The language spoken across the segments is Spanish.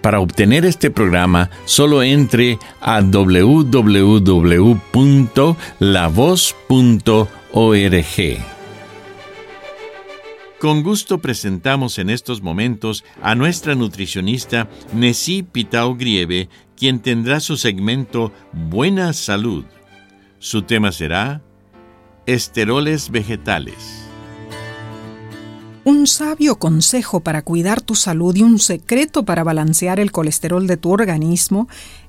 Para obtener este programa, solo entre a www.lavoz.org. Con gusto presentamos en estos momentos a nuestra nutricionista Nessie Pitao Grieve, quien tendrá su segmento Buena Salud. Su tema será Esteroles Vegetales. Un sabio consejo para cuidar tu salud y un secreto para balancear el colesterol de tu organismo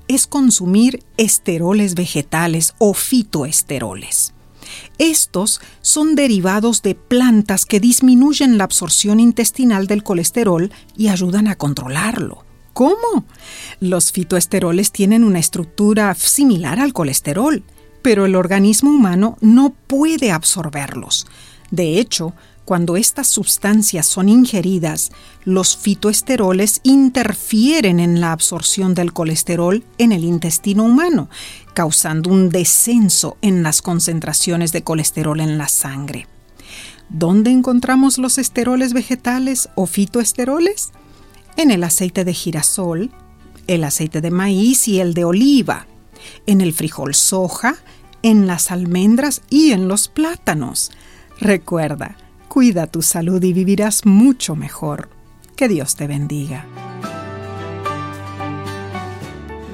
es consumir esteroles vegetales o fitoesteroles. Estos son derivados de plantas que disminuyen la absorción intestinal del colesterol y ayudan a controlarlo. ¿Cómo? Los fitoesteroles tienen una estructura similar al colesterol, pero el organismo humano no puede absorberlos. De hecho, cuando estas sustancias son ingeridas, los fitoesteroles interfieren en la absorción del colesterol en el intestino humano, causando un descenso en las concentraciones de colesterol en la sangre. ¿Dónde encontramos los esteroles vegetales o fitoesteroles? En el aceite de girasol, el aceite de maíz y el de oliva, en el frijol soja, en las almendras y en los plátanos. Recuerda, Cuida tu salud y vivirás mucho mejor. Que Dios te bendiga.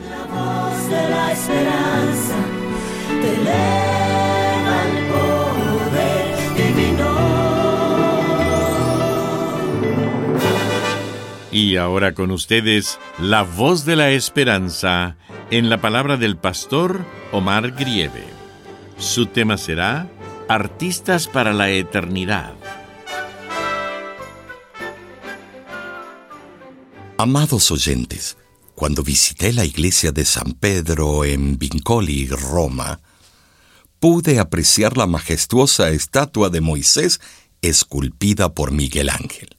La voz de la esperanza te eleva el poder divino. Y ahora con ustedes, la voz de la esperanza en la palabra del pastor Omar Grieve. Su tema será Artistas para la Eternidad. Amados oyentes, cuando visité la iglesia de San Pedro en Vincoli, Roma, pude apreciar la majestuosa estatua de Moisés esculpida por Miguel Ángel,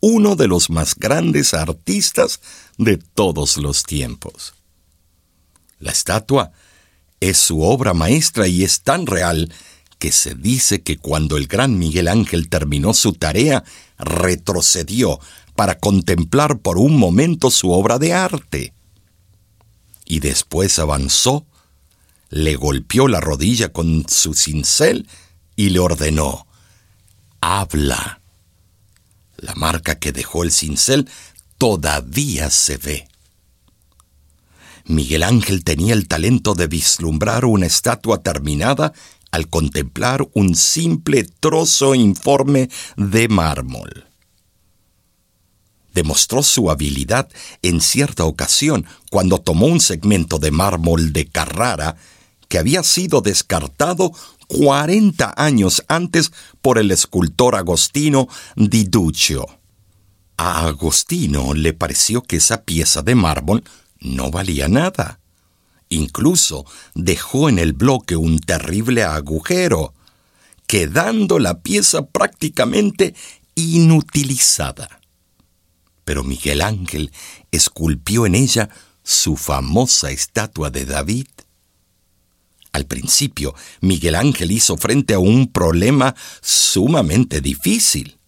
uno de los más grandes artistas de todos los tiempos. La estatua es su obra maestra y es tan real que se dice que cuando el gran Miguel Ángel terminó su tarea, retrocedió para contemplar por un momento su obra de arte. Y después avanzó, le golpeó la rodilla con su cincel y le ordenó, habla. La marca que dejó el cincel todavía se ve. Miguel Ángel tenía el talento de vislumbrar una estatua terminada al contemplar un simple trozo informe de mármol demostró su habilidad en cierta ocasión cuando tomó un segmento de mármol de Carrara que había sido descartado 40 años antes por el escultor Agostino di Duccio. A Agostino le pareció que esa pieza de mármol no valía nada. Incluso dejó en el bloque un terrible agujero, quedando la pieza prácticamente inutilizada pero Miguel Ángel esculpió en ella su famosa estatua de David. Al principio, Miguel Ángel hizo frente a un problema sumamente difícil.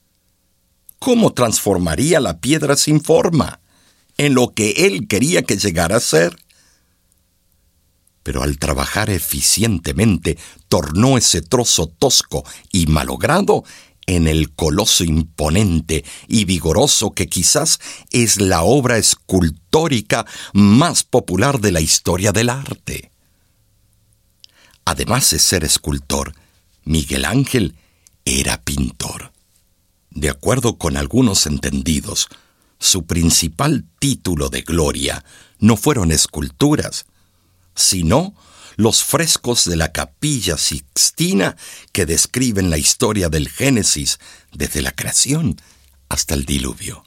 ¿Cómo transformaría la piedra sin forma en lo que él quería que llegara a ser? Pero al trabajar eficientemente, tornó ese trozo tosco y malogrado en el coloso imponente y vigoroso que quizás es la obra escultórica más popular de la historia del arte. Además de ser escultor, Miguel Ángel era pintor. De acuerdo con algunos entendidos, su principal título de gloria no fueron esculturas, sino los frescos de la capilla sixtina que describen la historia del Génesis desde la creación hasta el diluvio.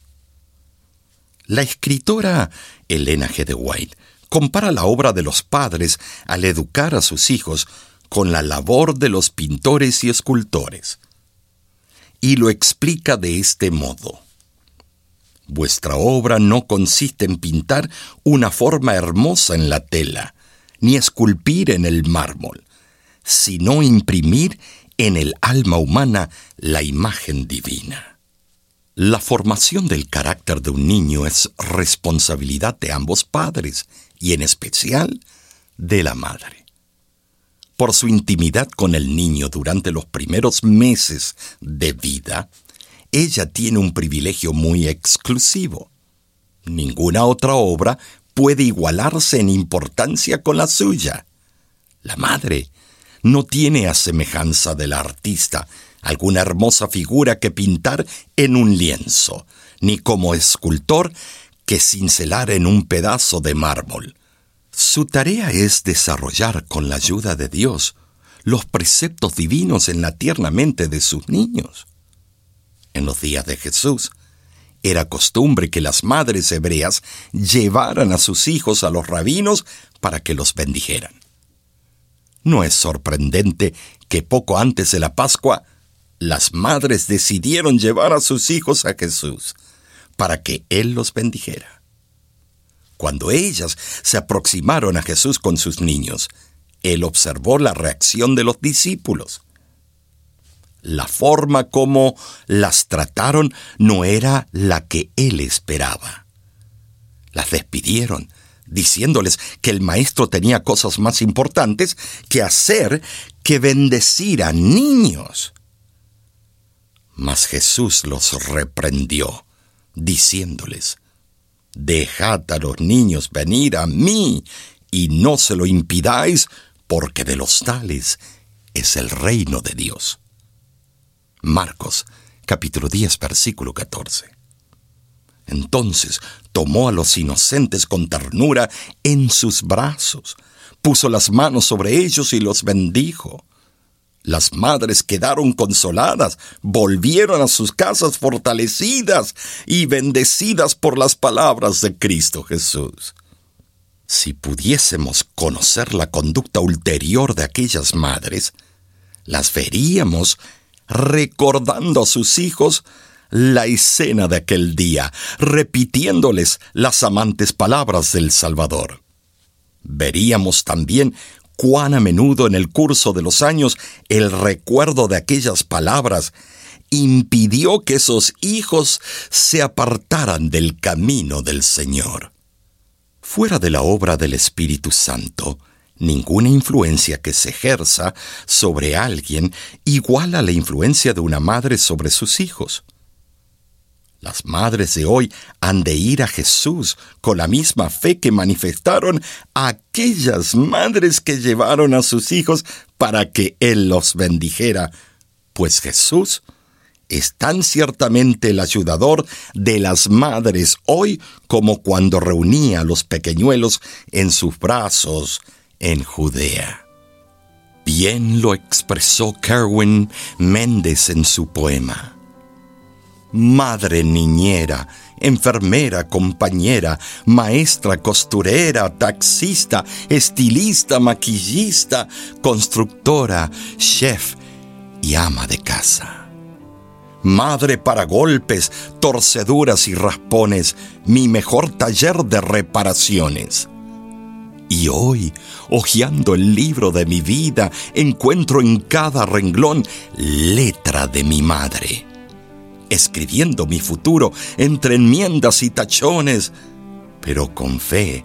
La escritora Elena G. de White compara la obra de los padres al educar a sus hijos con la labor de los pintores y escultores. Y lo explica de este modo. Vuestra obra no consiste en pintar una forma hermosa en la tela, ni esculpir en el mármol, sino imprimir en el alma humana la imagen divina. La formación del carácter de un niño es responsabilidad de ambos padres y en especial de la madre. Por su intimidad con el niño durante los primeros meses de vida, ella tiene un privilegio muy exclusivo. Ninguna otra obra puede igualarse en importancia con la suya. La madre no tiene a semejanza del artista alguna hermosa figura que pintar en un lienzo, ni como escultor que cincelar en un pedazo de mármol. Su tarea es desarrollar con la ayuda de Dios los preceptos divinos en la tierna mente de sus niños. En los días de Jesús, era costumbre que las madres hebreas llevaran a sus hijos a los rabinos para que los bendijeran. No es sorprendente que poco antes de la Pascua las madres decidieron llevar a sus hijos a Jesús para que Él los bendijera. Cuando ellas se aproximaron a Jesús con sus niños, Él observó la reacción de los discípulos la forma como las trataron no era la que él esperaba. Las despidieron, diciéndoles que el maestro tenía cosas más importantes que hacer que bendecir a niños. Mas Jesús los reprendió, diciéndoles, Dejad a los niños venir a mí, y no se lo impidáis, porque de los tales es el reino de Dios. Marcos capítulo 10 versículo 14. Entonces tomó a los inocentes con ternura en sus brazos, puso las manos sobre ellos y los bendijo. Las madres quedaron consoladas, volvieron a sus casas fortalecidas y bendecidas por las palabras de Cristo Jesús. Si pudiésemos conocer la conducta ulterior de aquellas madres, las veríamos recordando a sus hijos la escena de aquel día, repitiéndoles las amantes palabras del Salvador. Veríamos también cuán a menudo en el curso de los años el recuerdo de aquellas palabras impidió que esos hijos se apartaran del camino del Señor. Fuera de la obra del Espíritu Santo, Ninguna influencia que se ejerza sobre alguien iguala la influencia de una madre sobre sus hijos. Las madres de hoy han de ir a Jesús con la misma fe que manifestaron aquellas madres que llevaron a sus hijos para que Él los bendijera, pues Jesús es tan ciertamente el ayudador de las madres hoy como cuando reunía a los pequeñuelos en sus brazos en Judea. Bien lo expresó Kerwin Méndez en su poema. Madre niñera, enfermera, compañera, maestra, costurera, taxista, estilista, maquillista, constructora, chef y ama de casa. Madre para golpes, torceduras y raspones, mi mejor taller de reparaciones. Y hoy, hojeando el libro de mi vida, encuentro en cada renglón letra de mi madre, escribiendo mi futuro entre enmiendas y tachones, pero con fe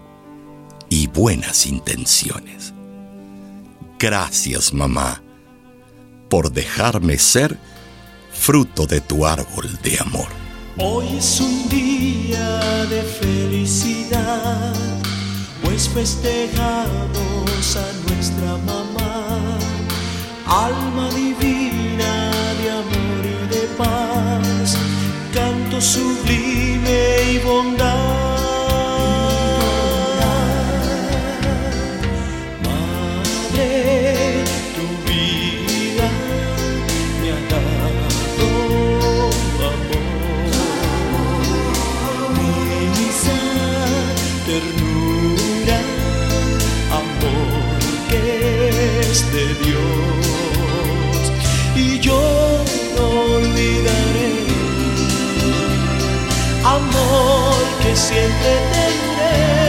y buenas intenciones. Gracias, mamá, por dejarme ser fruto de tu árbol de amor. Hoy es un día de felicidad, pues festejamos a nuestra mamá, alma divina de amor y de paz, canto sublime y bondad. Siempre tendré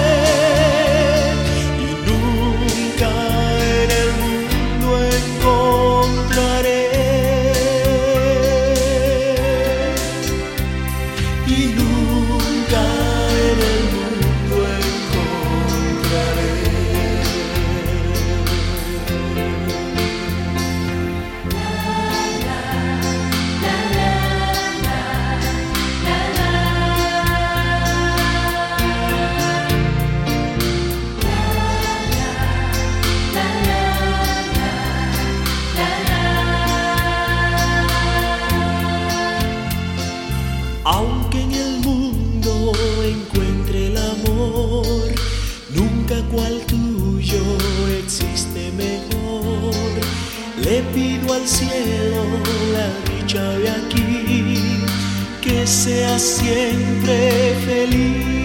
que sea siempre feliz.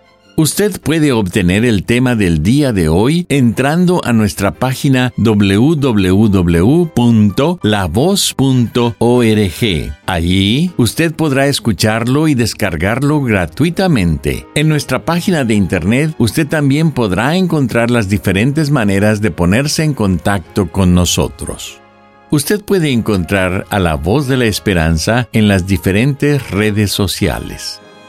Usted puede obtener el tema del día de hoy entrando a nuestra página www.lavoz.org. Allí usted podrá escucharlo y descargarlo gratuitamente. En nuestra página de internet usted también podrá encontrar las diferentes maneras de ponerse en contacto con nosotros. Usted puede encontrar a la voz de la esperanza en las diferentes redes sociales.